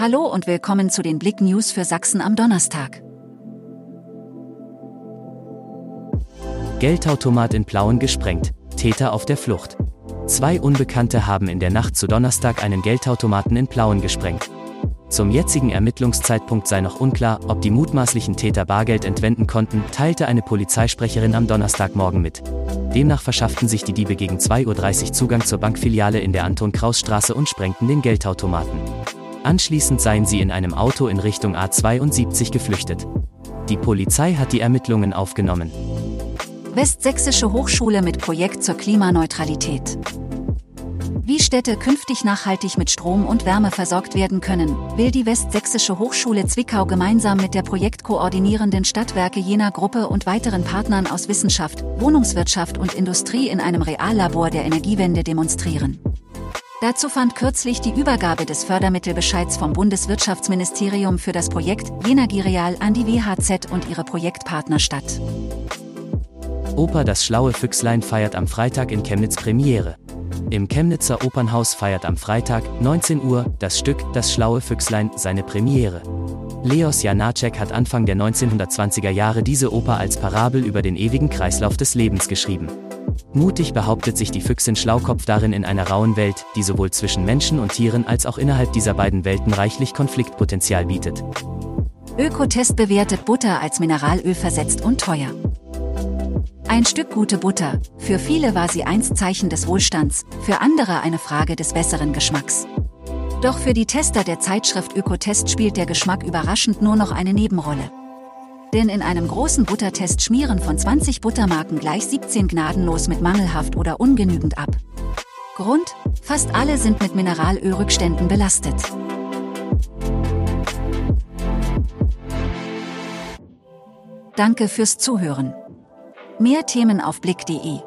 Hallo und willkommen zu den Blick News für Sachsen am Donnerstag. Geldautomat in Plauen gesprengt, Täter auf der Flucht. Zwei Unbekannte haben in der Nacht zu Donnerstag einen Geldautomaten in Plauen gesprengt. Zum jetzigen Ermittlungszeitpunkt sei noch unklar, ob die mutmaßlichen Täter Bargeld entwenden konnten, teilte eine Polizeisprecherin am Donnerstagmorgen mit. Demnach verschafften sich die Diebe gegen 2.30 Uhr Zugang zur Bankfiliale in der Anton-Kraus-Straße und sprengten den Geldautomaten. Anschließend seien sie in einem Auto in Richtung A72 geflüchtet. Die Polizei hat die Ermittlungen aufgenommen. Westsächsische Hochschule mit Projekt zur Klimaneutralität. Wie Städte künftig nachhaltig mit Strom und Wärme versorgt werden können, will die Westsächsische Hochschule Zwickau gemeinsam mit der projektkoordinierenden Stadtwerke jener Gruppe und weiteren Partnern aus Wissenschaft, Wohnungswirtschaft und Industrie in einem Reallabor der Energiewende demonstrieren. Dazu fand kürzlich die Übergabe des Fördermittelbescheids vom Bundeswirtschaftsministerium für das Projekt Jenagireal an die WHZ und ihre Projektpartner statt. Oper Das schlaue Füchslein feiert am Freitag in Chemnitz Premiere. Im Chemnitzer Opernhaus feiert am Freitag, 19 Uhr, das Stück Das schlaue Füchslein seine Premiere. Leos Janacek hat Anfang der 1920er Jahre diese Oper als Parabel über den ewigen Kreislauf des Lebens geschrieben. Mutig behauptet sich die Füchsin Schlaukopf darin in einer rauen Welt, die sowohl zwischen Menschen und Tieren als auch innerhalb dieser beiden Welten reichlich Konfliktpotenzial bietet. Ökotest bewertet Butter als Mineralöl versetzt und teuer. Ein Stück gute Butter, für viele war sie einst Zeichen des Wohlstands, für andere eine Frage des besseren Geschmacks. Doch für die Tester der Zeitschrift Ökotest spielt der Geschmack überraschend nur noch eine Nebenrolle. Denn in einem großen Buttertest schmieren von 20 Buttermarken gleich 17 gnadenlos mit mangelhaft oder ungenügend ab. Grund? Fast alle sind mit Mineralölrückständen belastet. Danke fürs Zuhören. Mehr Themen auf blick.de